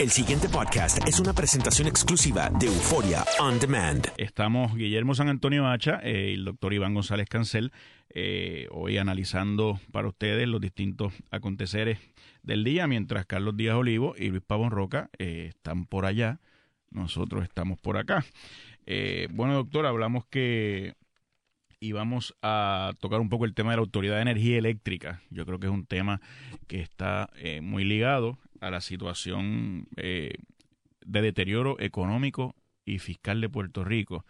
El siguiente podcast es una presentación exclusiva de Euforia On Demand. Estamos Guillermo San Antonio Hacha y el doctor Iván González Cancel, eh, hoy analizando para ustedes los distintos aconteceres del día, mientras Carlos Díaz Olivo y Luis Pavón Roca eh, están por allá, nosotros estamos por acá. Eh, bueno, doctor, hablamos que íbamos a tocar un poco el tema de la Autoridad de Energía Eléctrica. Yo creo que es un tema que está muy ligado a la situación de deterioro económico y fiscal de Puerto Rico,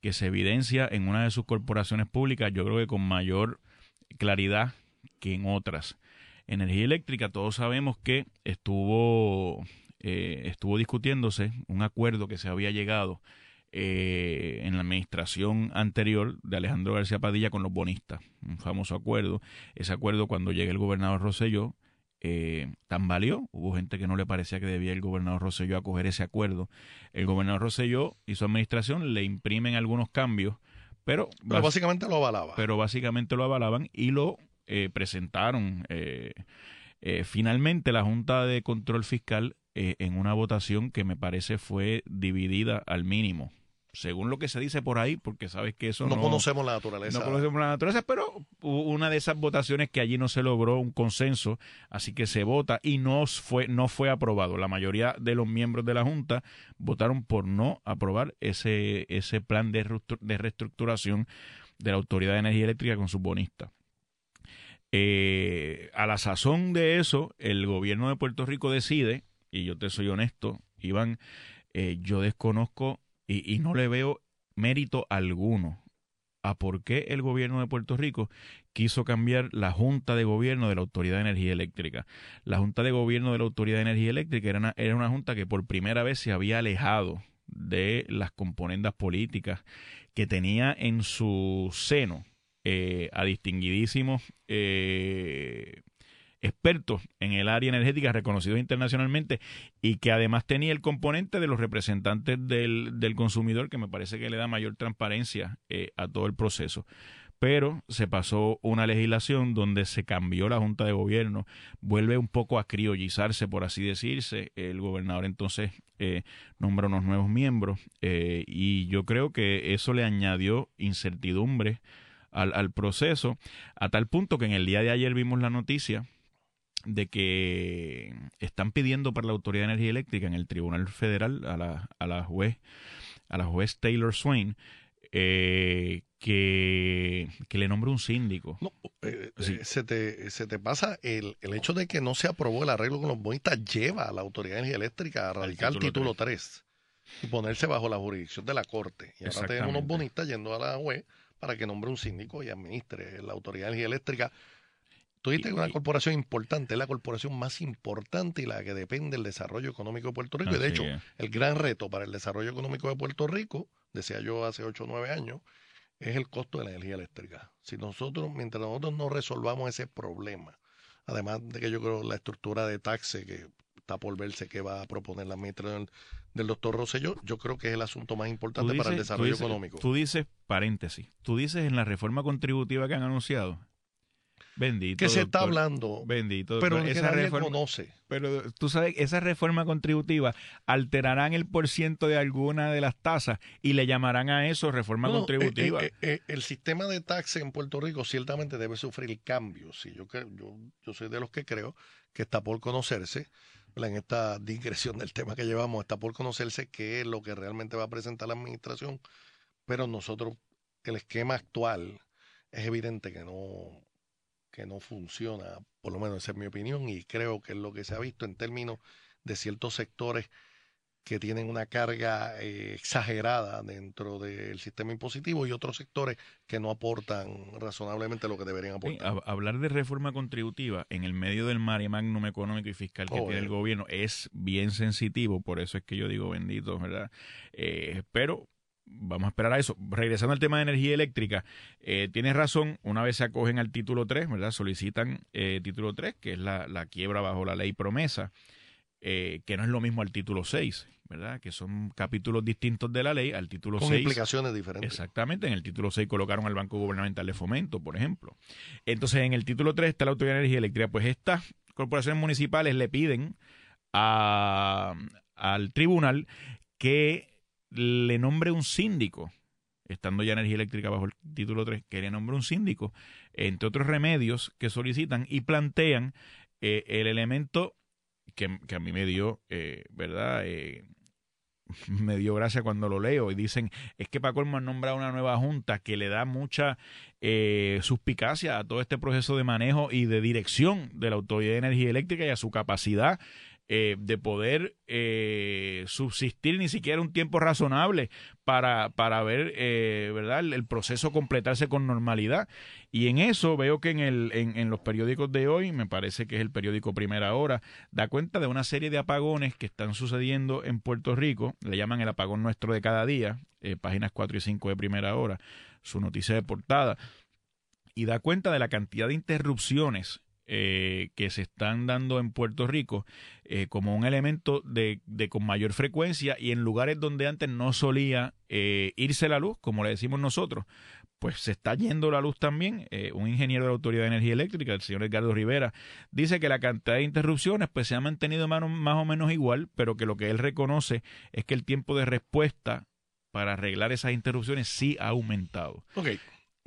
que se evidencia en una de sus corporaciones públicas, yo creo que con mayor claridad que en otras. Energía eléctrica, todos sabemos que estuvo, eh, estuvo discutiéndose un acuerdo que se había llegado eh, en la administración anterior de Alejandro García Padilla con los bonistas, un famoso acuerdo. Ese acuerdo cuando llega el gobernador Rosselló eh, tambaleó. Hubo gente que no le parecía que debía el gobernador Rosselló acoger ese acuerdo. El gobernador Rosselló y su administración le imprimen algunos cambios, pero, básicamente lo avalaba. Pero básicamente lo avalaban y lo eh, presentaron. Eh, eh, finalmente, la Junta de Control Fiscal, en una votación que me parece fue dividida al mínimo, según lo que se dice por ahí, porque sabes que eso no, conocemos la naturaleza. No conocemos la naturaleza, pero una de esas votaciones que allí no se logró un consenso, así que se vota y no fue, no fue aprobado. La mayoría de los miembros de la Junta votaron por no aprobar ese, ese plan de, de reestructuración de la Autoridad de Energía Eléctrica con sus bonistas. Eh, a la sazón de eso, el gobierno de Puerto Rico decide, y yo te soy honesto, Iván, eh, yo desconozco y, no le veo mérito alguno a por qué el gobierno de Puerto Rico quiso cambiar la Junta de Gobierno de la Autoridad de Energía Eléctrica. La Junta de Gobierno de la Autoridad de Energía Eléctrica era una, era una Junta que por primera vez se había alejado de las componendas políticas que tenía en su seno eh, a distinguidísimos eh, expertos en el área energética reconocidos internacionalmente y que además tenía el componente de los representantes del, del consumidor que me parece que le da mayor transparencia eh, a todo el proceso pero se pasó una legislación donde se cambió la Junta de Gobierno, vuelve un poco a criollizarse, por así decirse. El gobernador entonces eh, nombra unos nuevos miembros eh, y yo creo que eso le añadió incertidumbre al, al, proceso, a tal punto que en el día de ayer vimos la noticia de que están pidiendo para la Autoridad de Energía Eléctrica en el Tribunal Federal a la, a la juez a la juez Taylor Swain eh, que, que, le nombre un síndico. No, eh, eh, se, te, se te pasa el, el, hecho de que no se aprobó el arreglo con los bonistas lleva a la Autoridad de Energía Eléctrica a radicar el título, 3. y ponerse bajo la jurisdicción de la Corte. Y ahora tenemos unos bonistas yendo a la juez para que nombre un síndico y administre la Autoridad de Energía Eléctrica Tú dijiste que una corporación importante es la corporación más importante y la que depende del desarrollo económico de Puerto Rico. y de hecho, el gran reto para el desarrollo económico de Puerto Rico, decía yo hace 8 o 9 años, es el costo de la energía eléctrica. Si nosotros, mientras nosotros no resolvamos ese problema, además de que yo creo la estructura de taxe que está por verse que va a proponer la administración del doctor Rosselló, yo creo que es el asunto más importante para el desarrollo económico. Tú dices, paréntesis, tú dices en la reforma contributiva que han anunciado, Bendito. Que se está hablando. Bendito. Pero esa reforma, conoce. Pero tú sabes, esa reforma contributiva alterarán el porciento de alguna de las tasas y le llamarán a eso reforma contributiva. Eh, eh, eh, el sistema de taxes en Puerto Rico ciertamente debe sufrir cambios. Sí, yo, yo, yo soy de los que creo que está por conocerse en esta digresión del tema que llevamos, está por conocerse qué es lo que realmente va a presentar la administración, pero nosotros, el esquema actual, es evidente que no, que no funciona, por lo menos esa es mi opinión, y creo que es lo que se ha visto en términos de ciertos sectores que tienen una carga eh, exagerada dentro del sistema impositivo y otros sectores que no aportan razonablemente lo que deberían aportar. hablar de reforma contributiva en el medio del mare magnum económico y fiscal que tiene el gobierno es bien sensitivo, por eso es que yo digo bendito, ¿verdad? Eh, pero vamos a esperar a eso. Regresando al tema de energía eléctrica, eh, tienes razón, una vez se acogen al título 3, ¿verdad? Solicitan eh, título 3, que es la, la, quiebra bajo la ley promesa, eh, que no es lo mismo al título 6, ¿verdad? Que son capítulos distintos de la ley, al título Con 6. implicaciones diferentes. Exactamente, en el título 6 colocaron al Banco Gubernamental de Fomento, por ejemplo. Entonces, en el título 3 está la Autoridad de Energía Eléctrica, pues estas corporaciones municipales le piden al tribunal que le nombre un síndico, estando ya energía eléctrica bajo el título 3, que le nombre un síndico, entre otros remedios que solicitan y plantean eh, el elemento que, a mí me dio, eh, ¿verdad? Eh, me dio gracia cuando lo leo y dicen, es que Paco ha nombrado una nueva junta que le da mucha suspicacia a todo este proceso de manejo y de dirección de la Autoridad de Energía Eléctrica y a su capacidad eh, de poder eh, subsistir ni siquiera un tiempo razonable para, para ver, eh, ¿verdad?, el, proceso completarse con normalidad. Y en eso veo que en, el, en, en, los periódicos de hoy, me parece que es el periódico Primera Hora, da cuenta de una serie de apagones que están sucediendo en Puerto Rico, le llaman el apagón nuestro de cada día, páginas 4 y 5 de Primera Hora, su noticia de portada, y da cuenta de la cantidad de interrupciones eh, que se están dando en Puerto Rico eh, como un elemento de, de, con mayor frecuencia y en lugares donde antes no solía eh, irse la luz, como le decimos nosotros, pues se está yendo la luz también. un ingeniero de la Autoridad de Energía Eléctrica, el señor Edgardo Rivera, dice que la cantidad de interrupciones pues se ha mantenido más, más o menos igual, pero que lo que él reconoce es que el tiempo de respuesta para arreglar esas interrupciones sí ha aumentado.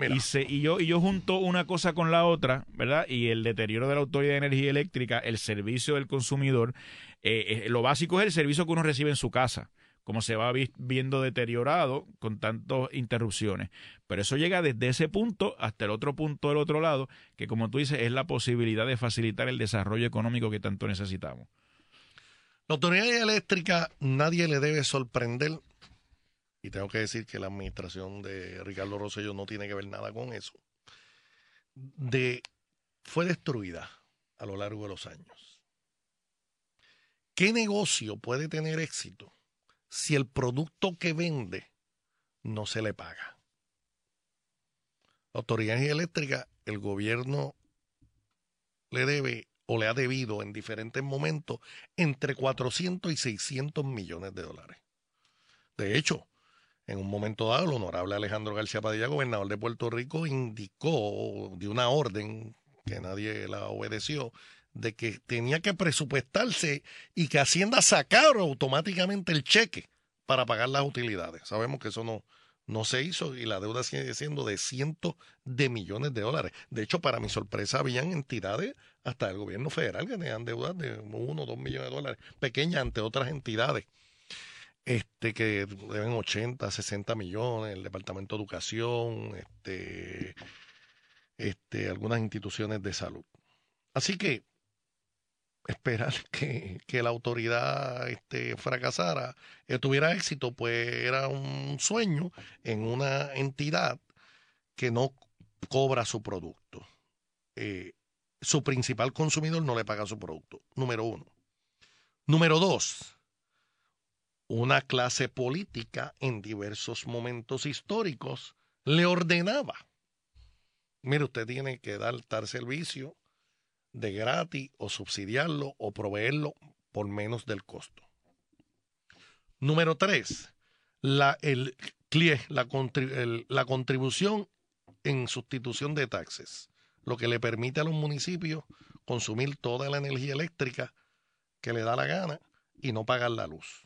Y, y, yo, y yo junto una cosa con la otra, ¿verdad? Y el deterioro de la Autoridad de Energía Eléctrica, el servicio del consumidor, eh, eh, lo básico es el servicio que uno recibe en su casa, como se va viendo deteriorado con tantas interrupciones. Pero eso llega desde ese punto hasta el otro punto del otro lado, que como tú dices, es la posibilidad de facilitar el desarrollo económico que tanto necesitamos. La Autoridad Eléctrica nadie le debe sorprender y tengo que decir que la administración de Ricardo Rosselló no tiene que ver nada con eso, de, fue destruida a lo largo de los años. ¿Qué negocio puede tener éxito si el producto que vende no se le paga? La autoridad eléctrica, el gobierno le debe o le ha debido en diferentes momentos entre 400 y 600 millones de dólares. De hecho, en un momento dado, el honorable Alejandro García Padilla, gobernador de Puerto Rico, indicó de una orden que nadie la obedeció, de que tenía que presupuestarse y que Hacienda sacara automáticamente el cheque para pagar las utilidades. Sabemos que eso no, no se hizo y la deuda sigue siendo de cientos de millones de dólares. De hecho, para mi sorpresa, habían entidades hasta el gobierno federal que tenían deudas de uno o dos millones de dólares, pequeñas ante otras entidades este, que deben 80, 60 millones, el Departamento de Educación, este, este, algunas instituciones de salud. Así que esperar que, que la autoridad este, fracasara, eh, tuviera éxito, pues era un sueño en una entidad que no cobra su producto. Eh, su principal consumidor no le paga su producto, número uno. Número dos, una clase política en diversos momentos históricos le ordenaba, mire, usted tiene que dar tal servicio de gratis o subsidiarlo o proveerlo por menos del costo. Número tres, la, el, la, la contribución en sustitución de taxes, lo que le permite a los municipios consumir toda la energía eléctrica que le da la gana y no pagar la luz.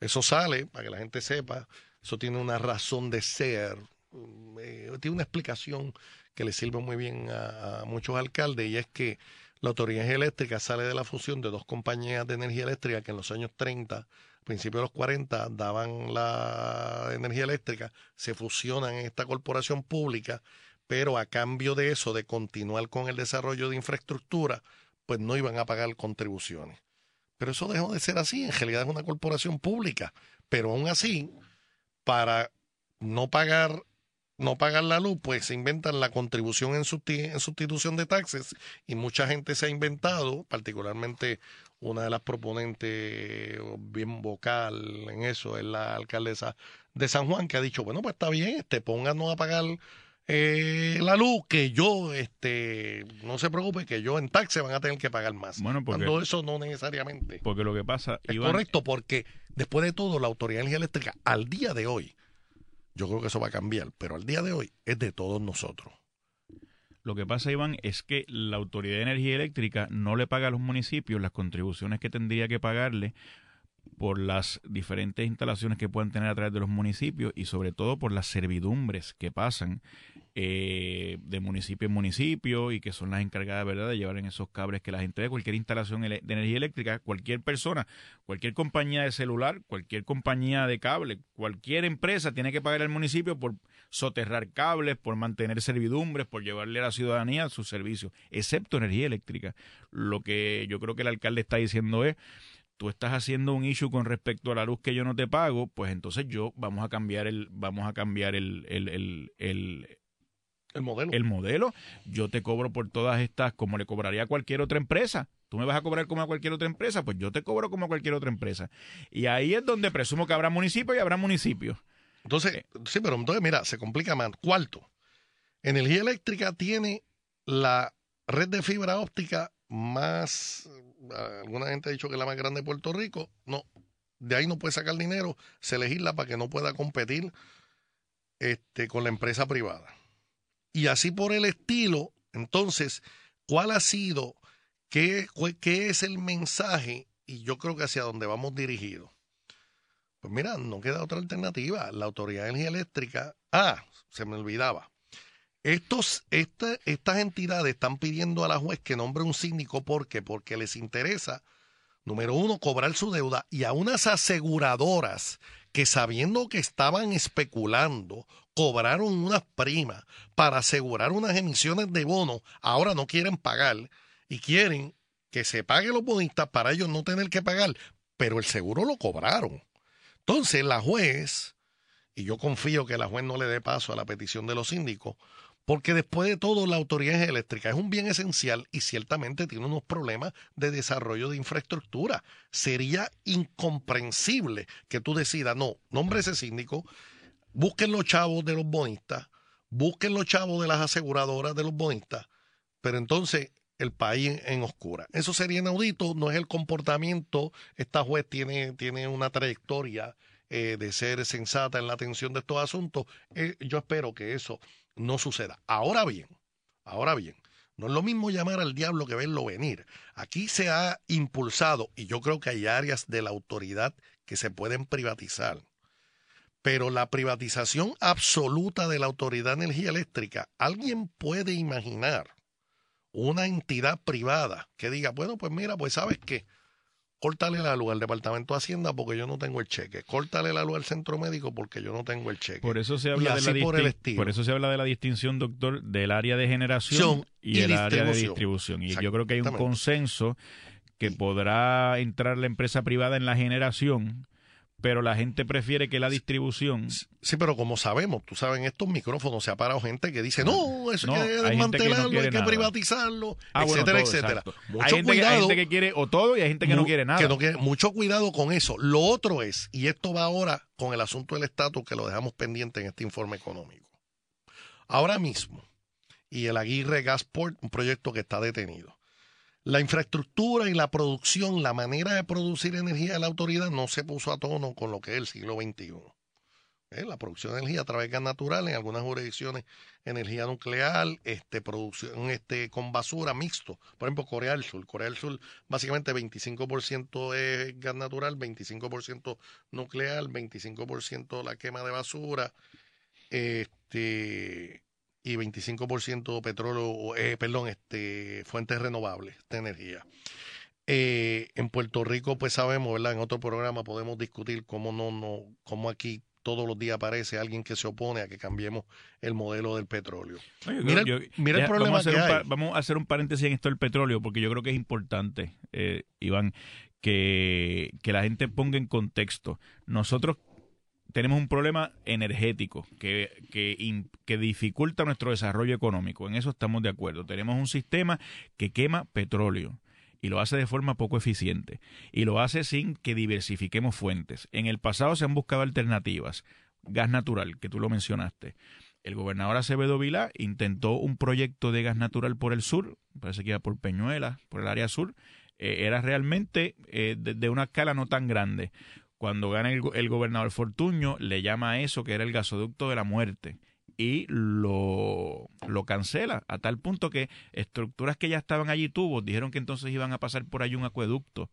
Eso sale, para que la gente sepa, eso tiene una razón de ser, mm, eh, tiene una explicación que le sirve muy bien a, muchos alcaldes y es que la autoridad eléctrica sale de la fusión de dos compañías de energía eléctrica que en los años 30, principios de los 40, daban la energía eléctrica, se fusionan en esta corporación pública, pero a cambio de eso, de continuar con el desarrollo de infraestructura, pues no iban a pagar contribuciones. Pero eso dejó de ser así. En realidad es una corporación pública. Pero aún así, para no pagar, no pagar la luz, pues se inventan la contribución en, sustitución de taxes. Y mucha gente se ha inventado, particularmente una de las proponentes bien vocal en eso es la alcaldesa de San Juan, que ha dicho, bueno, pues está bien, este, pónganos a pagar eh, la luz que yo, este, no se preocupe, que yo en taxi van a tener que pagar más. Bueno, porque, Cuando eso no necesariamente. Porque lo que pasa. Es correcto, porque después de todo, la Autoridad de Energía Eléctrica, al día de hoy, yo creo que eso va a cambiar, pero al día de hoy es de todos nosotros. Lo que pasa, Iván, es que la Autoridad de Energía Eléctrica no le paga a los municipios las contribuciones que tendría que pagarle por las diferentes instalaciones que puedan tener a través de los municipios y sobre todo por las servidumbres que pasan eh, de municipio en municipio y que son las encargadas ¿verdad? de llevar en esos cables que la gente cualquier instalación de energía eléctrica, cualquier persona, cualquier compañía de celular, cualquier compañía de cable, cualquier empresa tiene que pagar al municipio por soterrar cables, por mantener servidumbres, por llevarle a la ciudadanía sus servicios, excepto energía eléctrica. Lo que yo creo que el alcalde está diciendo es tú estás haciendo un issue con respecto a la luz que yo no te pago, pues entonces yo vamos a cambiar el, vamos a cambiar el, el, el, el el modelo. El modelo, yo te cobro por todas estas como le cobraría a cualquier otra empresa. Tú me vas a cobrar como a cualquier otra empresa, pues yo te cobro como a cualquier otra empresa. Y ahí es donde presumo que habrá municipios y habrá municipios. Entonces, eh. sí, pero entonces mira, se complica más. Cuarto, energía eléctrica tiene la red de fibra óptica más alguna gente ha dicho que es la más grande de Puerto Rico. No, de ahí no puede sacar dinero, se legisla para que no pueda competir este, con la empresa privada. Y así por el estilo, entonces, ¿cuál ha sido, qué, qué es el mensaje? Y yo creo que hacia dónde vamos dirigidos. Pues mira, no queda otra alternativa. La Autoridad de Energía Eléctrica, ah, se me olvidaba, estos, estas entidades están pidiendo a la juez que nombre un síndico. ¿Por qué? Porque les interesa, número uno, cobrar su deuda y a unas aseguradoras que sabiendo que estaban especulando, cobraron unas primas para asegurar unas emisiones de bono, ahora no quieren pagar y quieren que se paguen los bonistas para ellos no tener que pagar, pero el seguro lo cobraron. Entonces la juez, y yo confío que la juez no le dé paso a la petición de los síndicos, porque después de todo la autoridad eléctrica es un bien esencial y ciertamente tiene unos problemas de desarrollo de infraestructura. Sería incomprensible que tú decidas, no, nombre ese síndico, busquen los chavos de los bonistas, busquen los chavos de las aseguradoras de los bonistas, pero entonces el país en oscura. Eso sería inaudito, no es el comportamiento. Esta juez tiene, tiene una trayectoria eh, de ser sensata en la atención de estos asuntos. Eh, yo espero que eso no suceda. Ahora bien, ahora bien, no es lo mismo llamar al diablo que verlo venir. Aquí se ha impulsado, y yo creo que hay áreas de la autoridad que se pueden privatizar, pero la privatización absoluta de la Autoridad de Energía Eléctrica, ¿alguien puede imaginar una entidad privada que diga, bueno, pues mira, pues sabes qué, córtale la luz al Departamento de Hacienda porque yo no tengo el cheque, córtale la luz al centro médico porque yo no tengo el cheque. Por eso se habla, de la, por, por eso se habla de la distinción, doctor, del área de generación y, el área de distribución. Y yo creo que hay un consenso que podrá entrar la empresa privada en la generación pero la gente prefiere que la distribución. Sí, pero como sabemos, tú sabes, en estos micrófonos se ha parado gente que dice, no, eso hay que desmantelarlo, hay, que, privatizarlo, ah, etcétera, etcétera. Mucho hay, gente cuidado, que, hay gente que quiere o todo y hay gente que no quiere nada. mucho cuidado con eso. Lo otro es, y esto va ahora con el asunto del estatus que lo dejamos pendiente en este informe económico. Ahora mismo, y el Aguirre Gasport, un proyecto que está detenido la infraestructura y la producción, la manera de producir energía de la autoridad no se puso a tono con lo que es el siglo XXI. ¿Eh? La producción de energía a través de gas natural, en algunas jurisdicciones energía nuclear, este, producción este, con basura mixto. Por ejemplo, Corea del Sur. Corea del Sur básicamente 25% es gas natural, 25% nuclear, 25% la quema de basura. Este, y 25% petróleo, eh, perdón, este, fuentes renovables de energía. Eh, en Puerto Rico, pues sabemos, ¿verdad? En otro programa podemos discutir cómo no, no, cómo aquí todos los días aparece alguien que se opone a que cambiemos el modelo del petróleo. mira, el problema vamos a, vamos a hacer un paréntesis en esto del petróleo, porque yo creo que es importante, eh, Iván, que, que la gente ponga en contexto. Nosotros tenemos un problema energético que, que, dificulta nuestro desarrollo económico. En eso estamos de acuerdo. Tenemos un sistema que quema petróleo y lo hace de forma poco eficiente y lo hace sin que diversifiquemos fuentes. En el pasado se han buscado alternativas. Gas natural, que tú lo mencionaste. El gobernador Acevedo Vilá intentó un proyecto de gas natural por el sur, parece que iba por Peñuela, por el área sur. Eh, era realmente eh, de una escala no tan grande cuando gana el, gobernador Fortuño, le llama a eso que era el gasoducto de la muerte. y lo, lo cancela, a tal punto que estructuras que ya estaban allí tubos, dijeron que entonces iban a pasar por allí un acueducto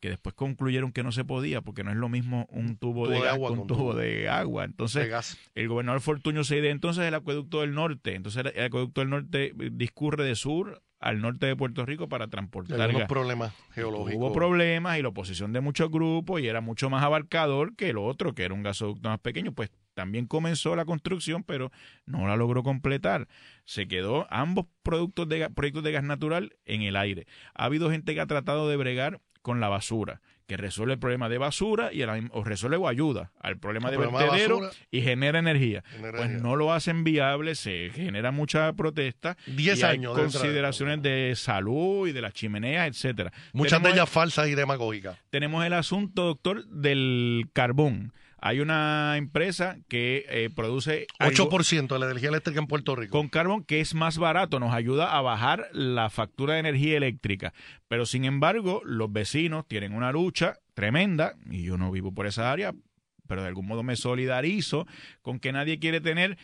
que después concluyeron que no se podía porque no es lo mismo un tubo, de, agua con un tubo, de agua. Entonces, el gobernador Fortuño se idea entonces el acueducto del norte. Entonces, el acueducto del norte discurre de sur al norte de Puerto Rico para transportar Hay problemas geológicos. Hubo problemas y la oposición de muchos grupos y era mucho más abarcador que el otro, que era un gasoducto más pequeño. Pues también comenzó la construcción, pero no la logró completar. Se quedó ambos productos de, proyectos de gas natural en el aire. Ha habido gente que ha tratado de bregar con la basura, que resuelve el problema de basura y o resuelve o ayuda al problema de vertedero y genera energía. Pues no lo hacen viable, se genera mucha protesta. Diez años. Hay consideraciones de salud y de las chimeneas, etcétera. Muchas de ellas falsas y demagógicas. Tenemos el asunto, doctor, del carbón. Hay una empresa que eh, produce... 8% de la energía eléctrica en Puerto Rico. Con carbón que es más barato, nos ayuda a bajar la factura de energía eléctrica. Pero sin embargo, los vecinos tienen una lucha tremenda, y yo no vivo por esa área, pero de algún modo me solidarizo con que nadie quiere tener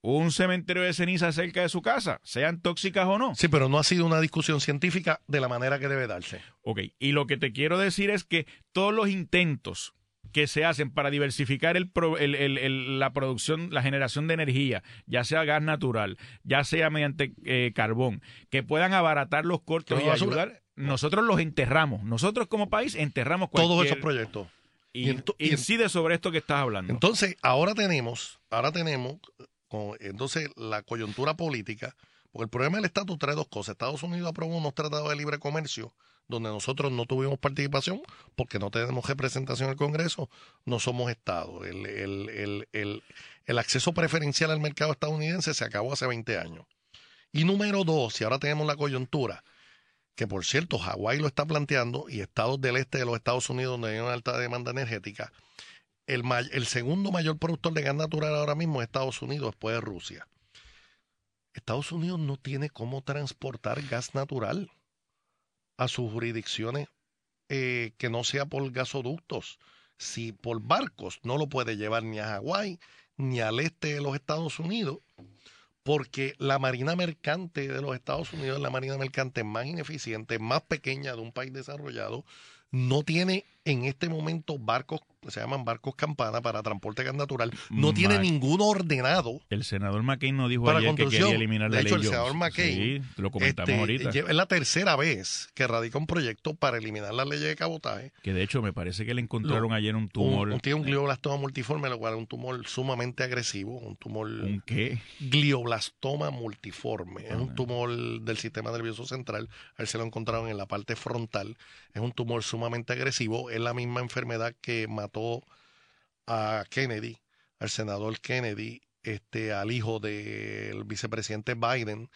un cementerio de ceniza cerca de su casa, sean tóxicas o no. Sí, pero no ha sido una discusión científica de la manera que debe darse. Ok, y lo que te quiero decir es que todos los intentos que se hacen para diversificar el, la producción, la generación de energía, ya sea gas natural, ya sea mediante eh, carbón, que puedan abaratar los costos y ayudar, nosotros los enterramos. Nosotros como país enterramos todos esos proyectos. Y, incide sobre esto que estás hablando. Entonces, ahora tenemos, ahora tenemos, entonces la coyuntura política, porque el problema del estatus trae dos cosas. Estados Unidos aprobó unos tratados de libre comercio donde nosotros no tuvimos participación porque no tenemos representación en el Congreso, no somos Estado. El, el, el, el, acceso preferencial al mercado estadounidense se acabó hace 20 años. Y número dos, si ahora tenemos la coyuntura, que por cierto Hawái lo está planteando y estados del este de los Estados Unidos donde hay una alta demanda energética, el, el segundo mayor productor de gas natural ahora mismo es Estados Unidos después de Rusia. Estados Unidos no tiene cómo transportar gas natural a sus jurisdicciones eh, que no sea por gasoductos. Si por barcos no lo puede llevar ni a Hawái ni al este de los Estados Unidos, porque la marina mercante de los Estados Unidos la marina mercante más ineficiente, más pequeña de un país desarrollado, no tiene en este momento barcos se llaman barcos campana para transporte gas natural, no tiene ninguno ordenado. El senador McCain no dijo ayer que quería eliminar la de hecho, el senador McCain, sí, lo comentamos este, ahorita. Es la tercera vez que radica un proyecto para eliminar la ley de cabotaje. Que de hecho me parece que le encontraron ayer un tumor. Un, tiene un glioblastoma multiforme, lo cual es un tumor sumamente agresivo, un tumor... ¿Un qué? Glioblastoma multiforme. Es un ah. tumor del sistema nervioso central. A él se lo encontraron en la parte frontal. Es un tumor sumamente agresivo. Es la misma enfermedad que mató a Kennedy, al senador Kennedy, este, al hijo del vicepresidente Biden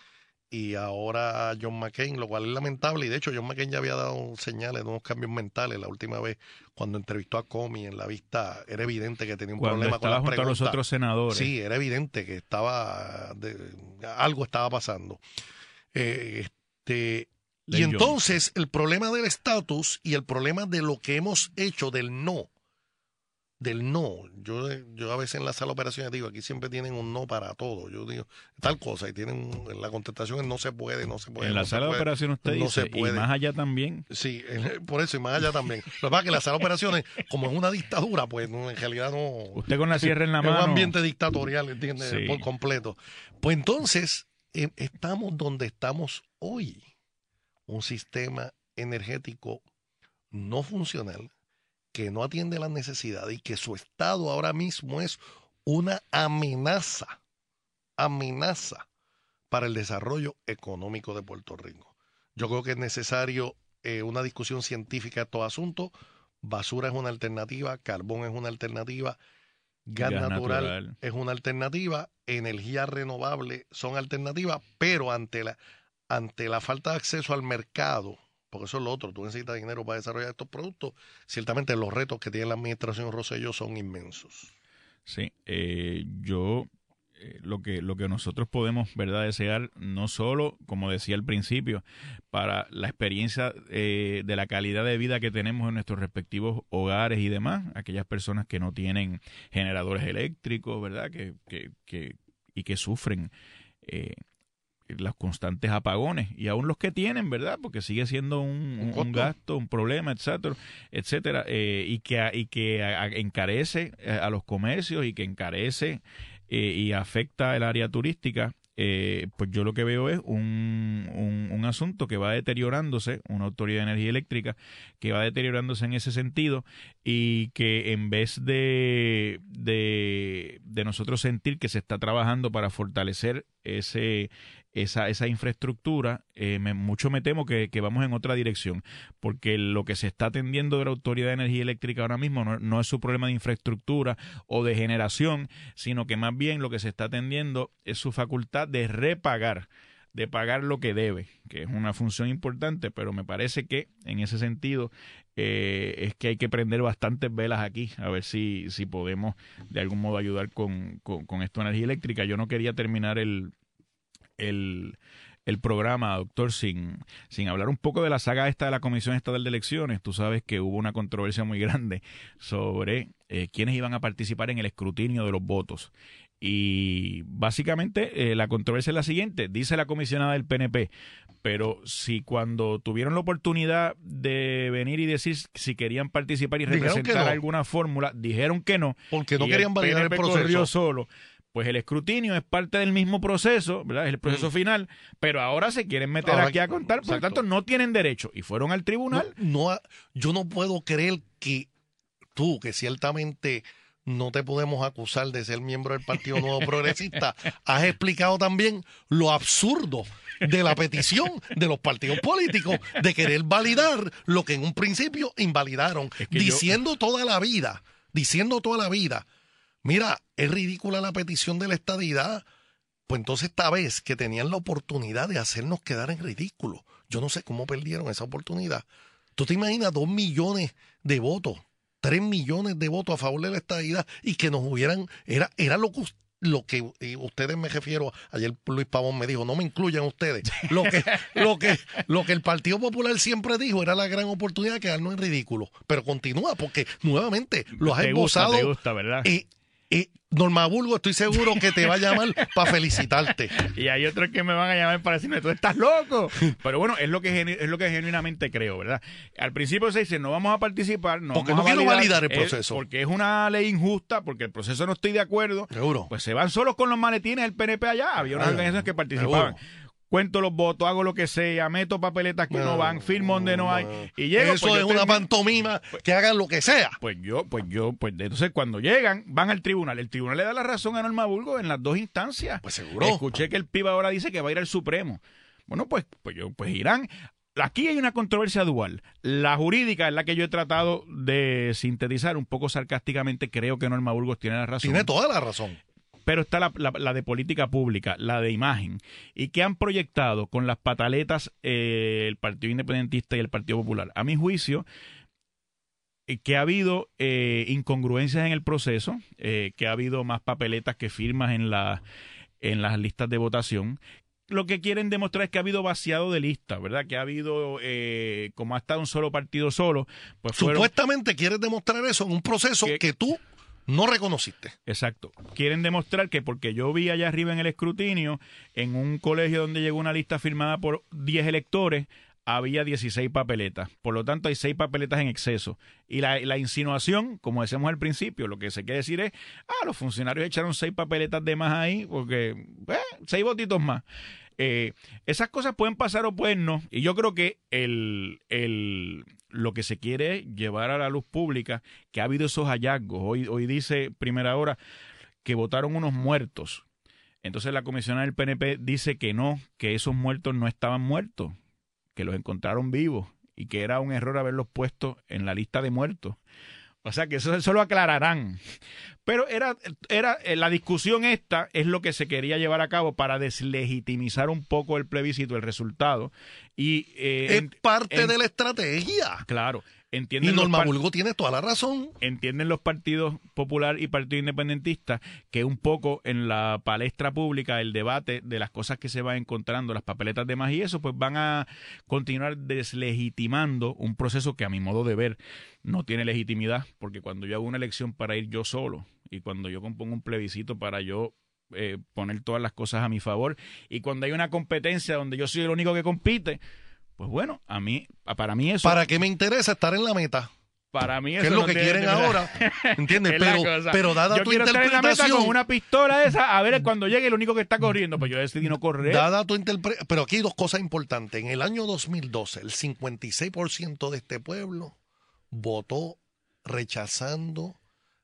y ahora a John McCain, lo cual es lamentable. Y de hecho, John McCain ya había dado señales de unos cambios mentales la última vez cuando entrevistó a Comey en la vista. Era evidente que tenía un problema con las junto a los otros senadores. Sí, era evidente que estaba algo estaba pasando. Eh, este, y entonces el problema del estatus y el problema de lo que hemos hecho del no del no. Yo, yo a veces en la sala de operaciones digo, aquí siempre tienen un no para todo. Yo digo, tal cosa, y tienen la contestación es no se puede, no se puede. En la sala de operaciones usted no dice, se puede. y más allá también. Sí, por eso, y más allá también. Lo que pasa es que la sala de operaciones, como es una dictadura, pues en realidad no... Usted con la sierra en la mano. Es un ambiente dictatorial, ¿entiendes? Por completo. Pues entonces, em, estamos donde estamos hoy. Un sistema energético no funcional, que no atiende las necesidades y que su estado ahora mismo es una amenaza, amenaza para el desarrollo económico de Puerto Rico. Yo creo que es necesario eh, una discusión científica de todo asunto. Basura es una alternativa, carbón es una alternativa, gas, natural, es una alternativa, energía renovable son alternativas, pero ante la, ante la falta de acceso al mercado porque eso es lo otro, tú necesitas dinero para desarrollar estos productos. Ciertamente los retos que tiene la administración Rosselló son inmensos. Sí, eh, yo eh, lo que lo que nosotros podemos verdad desear no solo como decía al principio para la experiencia eh, de la calidad de vida que tenemos en nuestros respectivos hogares y demás aquellas personas que no tienen generadores eléctricos verdad que, que, que y que sufren eh, los constantes apagones y aún los que tienen, ¿verdad? Porque sigue siendo un, un, gasto, un problema, etcétera, etcétera, eh, y que, y que encarece eh, a los comercios y que encarece eh, y afecta el área turística eh, pues yo lo que veo es un, un, asunto que va deteriorándose, una autoridad de energía eléctrica que va deteriorándose en ese sentido y que en vez de, de, de nosotros sentir que se está trabajando para fortalecer ese, esa, esa infraestructura, eh, mucho me temo que, vamos en otra dirección, porque lo que se está atendiendo de la Autoridad de Energía Eléctrica ahora mismo no, es su problema de infraestructura o de generación, sino que más bien lo que se está atendiendo es su facultad de repagar de pagar lo que debe, que es una función importante, pero me parece que en ese sentido eh, es que hay que prender bastantes velas aquí, a ver si, si podemos de algún modo ayudar con, con, con esto energía eléctrica. Yo no quería terminar el, el, el programa, doctor, sin, sin hablar un poco de la saga esta de la Comisión Estatal de Elecciones. Tú sabes que hubo una controversia muy grande sobre eh, quiénes iban a participar en el escrutinio de los votos. Y básicamente eh, la controversia es la siguiente, dice la comisionada del PNP, pero si cuando tuvieron la oportunidad de venir y decir si querían participar y representar alguna fórmula, dijeron que no. Porque no querían validar el, proceso. solo pues el escrutinio es parte del mismo proceso, ¿verdad? Es el proceso mm. final, pero ahora se quieren meter aquí a contar, por lo tanto no tienen derecho y fueron al tribunal. No, yo no puedo creer que tú, que ciertamente no te podemos acusar de ser miembro del Partido Nuevo Progresista, has explicado también lo absurdo de la petición de los partidos políticos de querer validar lo que en un principio invalidaron, diciendo toda la vida, diciendo toda la vida mira, es ridícula la petición de la estadidad. Pues entonces esta vez que tenían la oportunidad de hacernos quedar en ridículo, yo no sé cómo perdieron esa oportunidad. ¿Tú te imaginas dos millones de votos, tres millones de votos a favor de la estadidad y que nos hubieran, era, era lo que lo que ustedes me refiero, ayer Luis Pavón me dijo, no me incluyan ustedes. Lo que, lo que, lo que el Partido Popular siempre dijo era la gran oportunidad de quedarnos en ridículo. Pero continúa, porque nuevamente lo has esbozado. Y y Norma Bulgo, estoy seguro que te va a llamar para felicitarte. Y hay otros que me van a llamar para decirme, tú estás loco. Pero bueno, es lo que es lo que genuinamente creo, ¿verdad? Al principio se dice, no vamos a participar, no porque no quiero validar, el proceso. porque es una ley injusta, porque el proceso no estoy de acuerdo. Seguro. Pues se van solos con los maletines del PNP allá. Había unas organizaciones que participaban cuento los votos, hago lo que sea, meto papeletas que no, van, firmo donde no hay y llego. Eso pues, es una pantomima que hagan lo que sea. Pues yo, pues yo, pues entonces cuando llegan van al tribunal, el tribunal le da la razón a Norma Burgo en las dos instancias. Pues seguro. Escuché que el PIB ahora dice que va a ir al Supremo. Bueno, pues, pues yo, pues irán. Aquí hay una controversia dual. La jurídica es la que yo he tratado de sintetizar un poco sarcásticamente. Creo que Norma Burgos tiene la razón. Tiene toda la razón pero está la, de política pública, la de imagen, y que han proyectado con las pataletas eh, el Partido Independentista y el Partido Popular. A mi juicio, eh, que ha habido eh, incongruencias en el proceso, que ha habido más papeletas que firmas en, la, en las listas de votación, lo que quieren demostrar es que ha habido vaciado de lista, ¿verdad? Que ha habido, como ha estado un solo partido solo, pues Supuestamente quieres demostrar eso en un proceso que tú no reconociste. Exacto. Quieren demostrar que porque yo vi allá arriba en el escrutinio, en un colegio donde llegó una lista firmada por 10 electores, había 16 papeletas. Por lo tanto, hay 6 papeletas en exceso. Y la, la, insinuación, como decíamos al principio, lo que se quiere decir es, ah, los funcionarios echaron 6 papeletas de más ahí, porque, eh, 6 votitos más. Eh, esas cosas pueden pasar o pueden no. Y yo creo que el, el, lo que se quiere es llevar a la luz pública que ha habido esos hallazgos. Hoy, hoy dice primera hora que votaron unos muertos. Entonces la comisionada del PNP dice que no, que esos muertos no estaban muertos, que los encontraron vivos y que era un error haberlos puesto en la lista de muertos. O sea que eso, eso lo aclararán. Pero era, era eh, la discusión esta es lo que se quería llevar a cabo para deslegitimizar un poco el plebiscito, el resultado. Y, eh, es parte de la estrategia. Claro. Entienden y Norma Bulgo tiene toda la razón. Entienden los partidos popular y partido independentista que un poco en la palestra pública, el debate de las cosas que se van encontrando, las papeletas de más y eso, pues van a continuar deslegitimando un proceso que a mi modo de ver no tiene legitimidad, porque cuando yo hago una elección para ir yo solo y cuando yo compongo un plebiscito para yo eh, poner todas las cosas a mi favor. Y cuando hay una competencia donde yo soy el único que compite, pues bueno, a mí, para mí eso... ¿Para qué me interesa estar en la meta? Para mí eso ¿Qué es lo no que tiene- quieren ahora? ¿Entiendes? Pero, pero dada yo tu quiero estar en la meta interpretación, con una pistola esa, a ver cuando llegue el único que está corriendo, pues yo decidí no correr. dada tu interpretación, pero aquí hay dos cosas importantes. En el año 2012, el 56% de este pueblo votó rechazando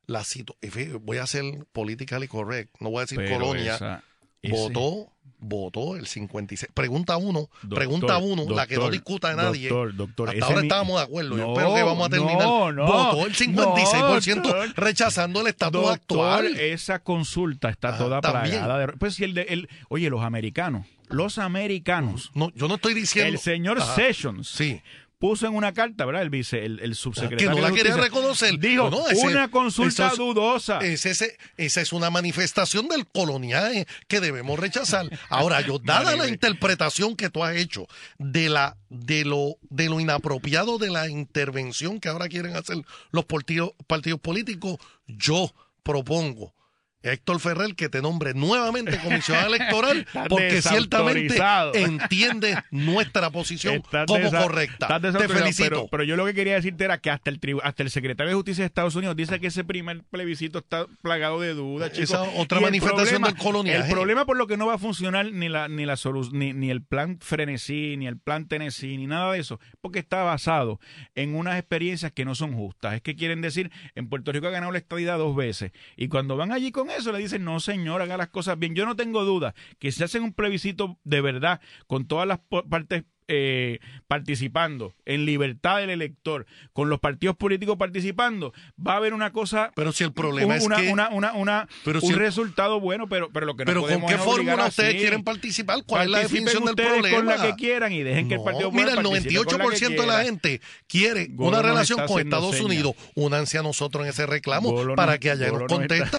la situación. Voy a ser politically correct, no voy a decir Pero colonia. esa- ese- Votó, votó el 56. Pregunta uno, Doctor, pregunta uno, la que no discuta a nadie. Doctor, Hasta ahora mi- estábamos de acuerdo. Yo No, espero que vamos a terminar. no, no, Votó el 56% no, doctor. rechazando el estatus actual. esa consulta está toda también. plagada de... Pues si el de... El, oye, los americanos, los americanos, No, yo no estoy diciendo. el señor Sessions Sí. Puso en una carta, ¿verdad? El vice, el, el Que subsecretario no la quiere reconocer. Dijo, No, no, ese- una consulta es- dudosa. Es ese- esa es una manifestación del coloniaje que debemos rechazar. Ahora, yo, dada la interpretación que tú has hecho de la de lo de lo inapropiado de la intervención que ahora quieren hacer los partidos, partidos políticos, yo propongo Héctor Ferrer que te nombre nuevamente comisionado electoral porque ciertamente entiende nuestra posición Estás como correcta. Te felicito. Pero, pero yo lo que quería decirte era que hasta el hasta el secretario de Justicia de Estados Unidos dice que ese primer plebiscito está plagado de dudas, chicos. Esa otra Y manifestación problema- del coloniaje. El problema por lo que no va a funcionar ni la ni la ni, ni el plan Frenesí, ni el plan Tennessee, ni nada de eso, porque está basado en unas experiencias que no son justas. Es que quieren decir, en Puerto Rico ha ganado la estadidad dos veces. Y cuando van allí con eso, le dicen, no señor, haga las cosas bien. Yo no tengo duda que si hacen un plebiscito de verdad, con todas las partes eh, participando, en libertad del elector, con los partidos políticos participando, va a haber una cosa, Pero si el problema un- es una, que una, una, una- Pero un si el- resultado bueno, pero, pero lo que no Pero ¿con podemos qué es obligar fórmula así. ustedes quieren participar? ¿Cuál es la Participen definición del problema? con la que quieran y dejen que el No, Partido mira, el participe con la que 98% de la gente quiere Golo una relación con Estados señas. Unidos. Únanse a nosotros en ese reclamo Golo para nos- que allá Golo nos contesta.